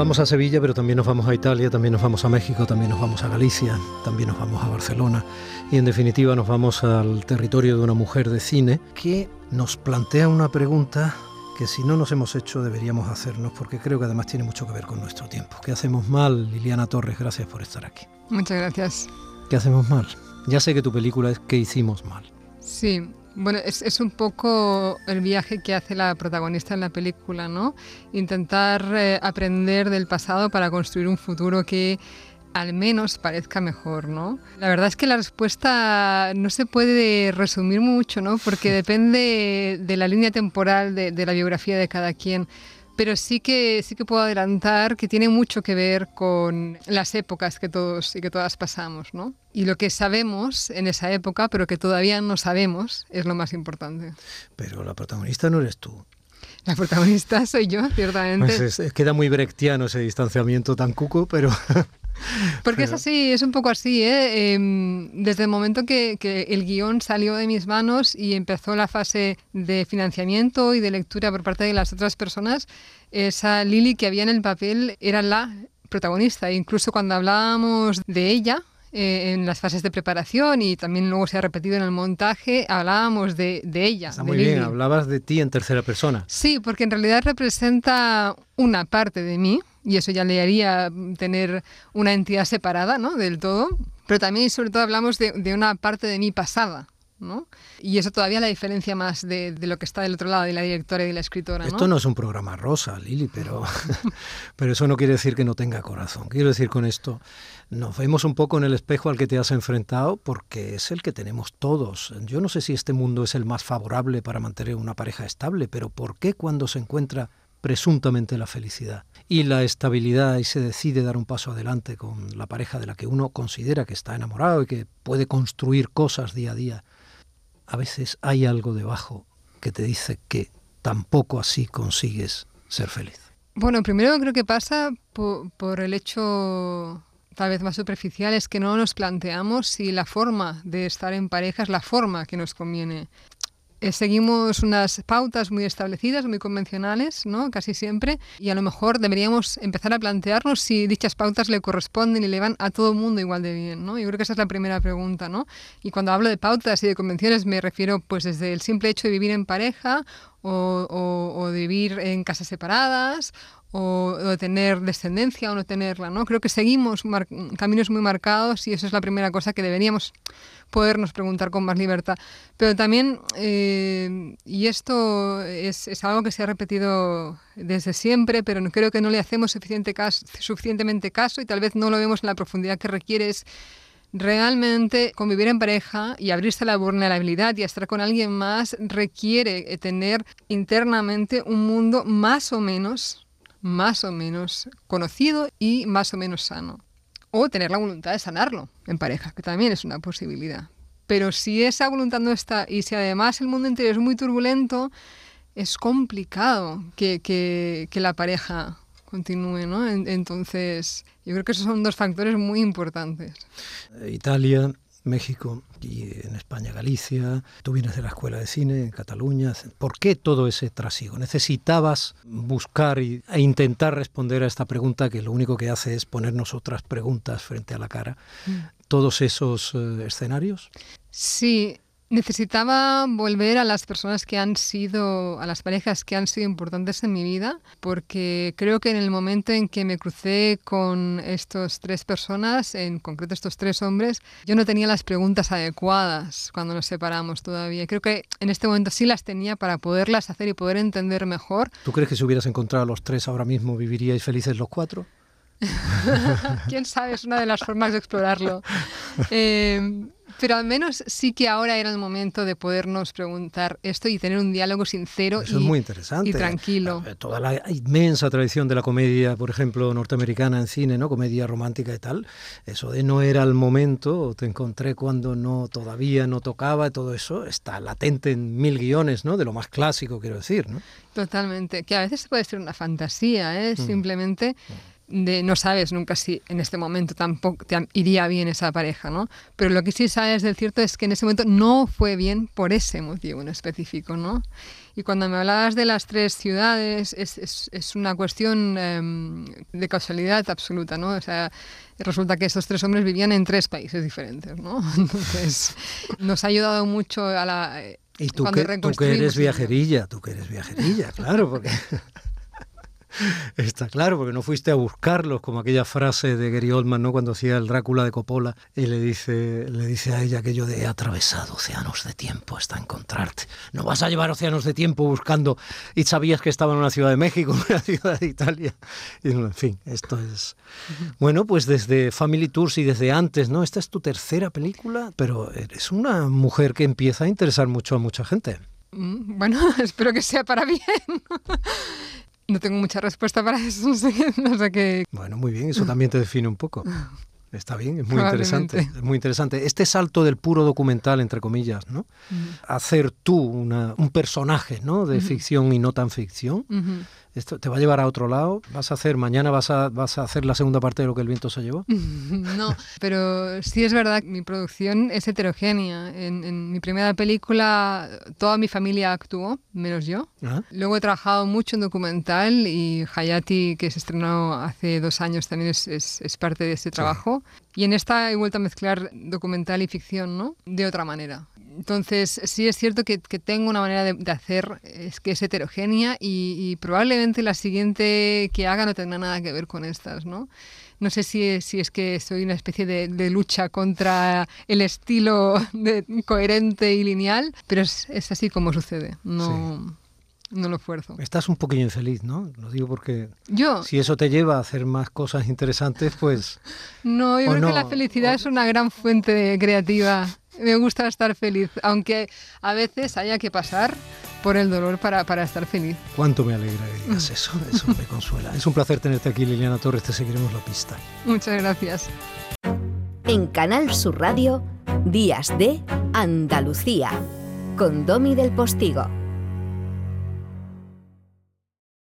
Vamos a Sevilla, pero también nos vamos a Italia, también nos vamos a México, también nos vamos a Galicia, también nos vamos a Barcelona y en definitiva nos vamos al territorio de una mujer de cine que nos plantea una pregunta que si no nos hemos hecho deberíamos hacernos porque creo que además tiene mucho que ver con nuestro tiempo. ¿Qué hacemos mal, Liliana Torres? Gracias por estar aquí. Muchas gracias. ¿Qué hacemos mal? Ya sé que tu película es ¿Qué hicimos mal? Sí, bueno, es, un poco el viaje que hace la protagonista en la película, ¿no? Intentar eh, aprender del pasado para construir un futuro que al menos parezca mejor, ¿no? La verdad es que la respuesta no se puede resumir mucho, ¿no? Porque depende de la línea temporal de la biografía de cada quien pero sí que, sí que puedo adelantar que tiene mucho que ver con las épocas que todos y que todas pasamos, ¿no? Y lo que sabemos en esa época, pero que todavía no sabemos, es lo más importante. Pero la protagonista no eres tú. La protagonista soy yo, ciertamente. Pues queda muy brechtiano ese distanciamiento tan cuco, pero Porque es así, es un poco así. ¿eh? Em, desde el momento que, que, el guion salió de mis manos y empezó la fase de financiamiento y de lectura por parte de las otras personas, esa Lily que había en el papel era la protagonista. incluso cuando hablábamos de ella, eh, en las fases de preparación y también luego se ha repetido en el montaje, hablábamos de, de ella. Está muy bien, hablabas de ti en tercera persona. Sí, porque en realidad representa una parte de mí, y eso ya le haría tener una entidad separada ¿no? del todo, pero también y sobre todo hablamos de, de una parte de mí pasada. ¿No? Y eso todavía la diferencia más de, de, lo que está del otro lado, de la directora y de la escritora. Esto no es un programa rosa, Lili, pero, pero eso no quiere decir que no tenga corazón. Quiero decir con esto, nos vemos un poco en el espejo al que te has enfrentado porque es el que tenemos todos. Yo no sé si este mundo es el más favorable para mantener una pareja estable, pero ¿por qué cuando se encuentra presuntamente la felicidad y la estabilidad y se decide dar un paso adelante con la pareja de la que uno considera que está enamorado y que puede construir cosas día a día, a veces hay algo debajo que te dice que tampoco así consigues ser feliz. Bueno, primero creo que pasa por, el hecho tal vez más superficial es que no nos planteamos si la forma de estar en pareja es la forma que nos conviene. Eh, seguimos unas pautas muy establecidas, muy convencionales, ¿no? Casi siempre, y a lo mejor deberíamos empezar a plantearnos si dichas pautas le corresponden y le van a todo el mundo igual de bien, ¿no? Yo creo que esa es la primera pregunta, ¿no? Y cuando hablo de pautas y de convenciones me refiero pues desde el simple hecho de vivir en pareja o, vivir en casas separadas o, tener descendencia o no tenerla, ¿no? Creo que seguimos caminos muy marcados y eso es la primera cosa que deberíamos podernos preguntar con más libertad. Pero también, eh, y esto es, algo que se ha repetido desde siempre, pero creo que no le hacemos suficiente caso, suficientemente caso y tal vez no lo vemos en la profundidad que requiere, realmente convivir en pareja y abrirse a la vulnerabilidad y estar con alguien más requiere tener internamente un mundo más o menos más o menos conocido y más o menos sano. O tener la voluntad de sanarlo en pareja, que también es una posibilidad. Pero si esa voluntad no está y si además el mundo interior es muy turbulento, es complicado que, que la pareja continúe, ¿no? Entonces, yo creo que esos son dos factores muy importantes. Italia México y en España Galicia, tú vienes de la escuela de cine en Cataluña. ¿Por qué todo ese trasiego? ¿Necesitabas buscar e intentar responder a esta pregunta que lo único que hace es ponernos otras preguntas frente a la cara? Mm. ¿Todos esos eh, escenarios? Sí, Necesitaba volver a las personas que han sido, a las parejas que han sido importantes en mi vida, porque creo que en el momento en que me crucé con estos tres personas, en concreto estos tres hombres, yo no tenía las preguntas adecuadas cuando nos separamos todavía. Creo que en este momento sí las tenía para poderlas hacer y poder entender mejor. ¿Tú crees que si hubieras encontrado a los tres ahora mismo viviríais felices los cuatro? Quién sabe, es una de las formas de explorarlo. Eh, Pero al menos sí que ahora era el momento de podernos preguntar esto y tener un diálogo sincero Eso y, es muy interesante. y tranquilo. Eh, Toda la inmensa tradición de la comedia, por ejemplo, norteamericana en cine, ¿no? Comedia romántica y tal. Eso de no era el momento, o te encontré cuando no todavía no tocaba, todo eso está latente en mil guiones, ¿no? De lo más clásico, quiero decir, ¿no? Totalmente. Que a veces puede ser una fantasía, ¿eh? Mm. Simplemente de no sabes nunca si en este momento tampoco te iría bien esa pareja, ¿no? Pero lo que sí sabes del cierto es que en ese momento no fue bien por ese motivo en específico, ¿no? Y cuando me hablabas de las tres ciudades, es, es, es una cuestión em, de causalidad absoluta, ¿no? O sea, resulta que estos tres hombres vivían en tres países diferentes, ¿no? Entonces, nos ha ayudado mucho a la... Y tú que, tú que eres viajerilla, tú que eres viajerilla, claro, porque... Está claro, porque no fuiste a buscarlos, como aquella frase de Gary Oldman, ¿no? Cuando hacía el Drácula de Coppola y le dice, le dice a ella aquello de he atravesado océanos de tiempo hasta encontrarte. No vas a llevar océanos de tiempo buscando y sabías que estaba en una ciudad de México, en una ciudad de Italia. Y, en fin, esto es... Bueno, pues desde Family Tours y desde antes, ¿no? Esta es tu tercera película, pero eres una mujer que empieza a interesar mucho a mucha gente. Mm, Bueno, espero que sea para bien. No tengo mucha respuesta para eso, no sé, qué- no sé qué. Bueno, muy bien, eso también te define un poco. Está bien, es muy interesante. Es muy interesante. Este salto del puro documental, entre comillas, ¿no? Hacer tú una- un personaje, ¿no? De ficción y no tan ficción. Esto te va a llevar a otro lado. Vas a hacer, mañana vas a, vas a hacer la segunda parte de lo que el viento se llevó. No, pero sí es verdad mi producción es heterogénea. En, en mi primera película toda mi familia actuó, menos yo. Ah, Luego he trabajado mucho en documental y Hayati, que se estrenó hace dos años, también es, es- es parte de este trabajo. Y en esta he vuelto a mezclar documental y ficción, ¿no? De otra manera. Entonces, sí es cierto que, que tengo una manera de, de hacer es que es heterogénea y, y probablemente la siguiente que haga no tendrá nada que ver con estas, ¿no? No sé si es, si es que soy una especie de, de lucha contra el estilo de- coherente y lineal, pero es, es así como sucede. No, no lo fuerzo. estás un poquillo infeliz, ¿no? Lo digo porque Yo, si eso te lleva a hacer más cosas interesantes, pues no, yo creo que no, la felicidad o- es una gran fuente creativa. Me gusta estar feliz, aunque a veces haya que pasar por el dolor para, para estar feliz. cuánto me alegra que digas eso. Eso me consuela. Es un placer tenerte aquí, Liliana Torres. Te seguiremos la pista. Muchas gracias. En Canal Sur Radio, Días de Andalucía, con Domi del Postigo.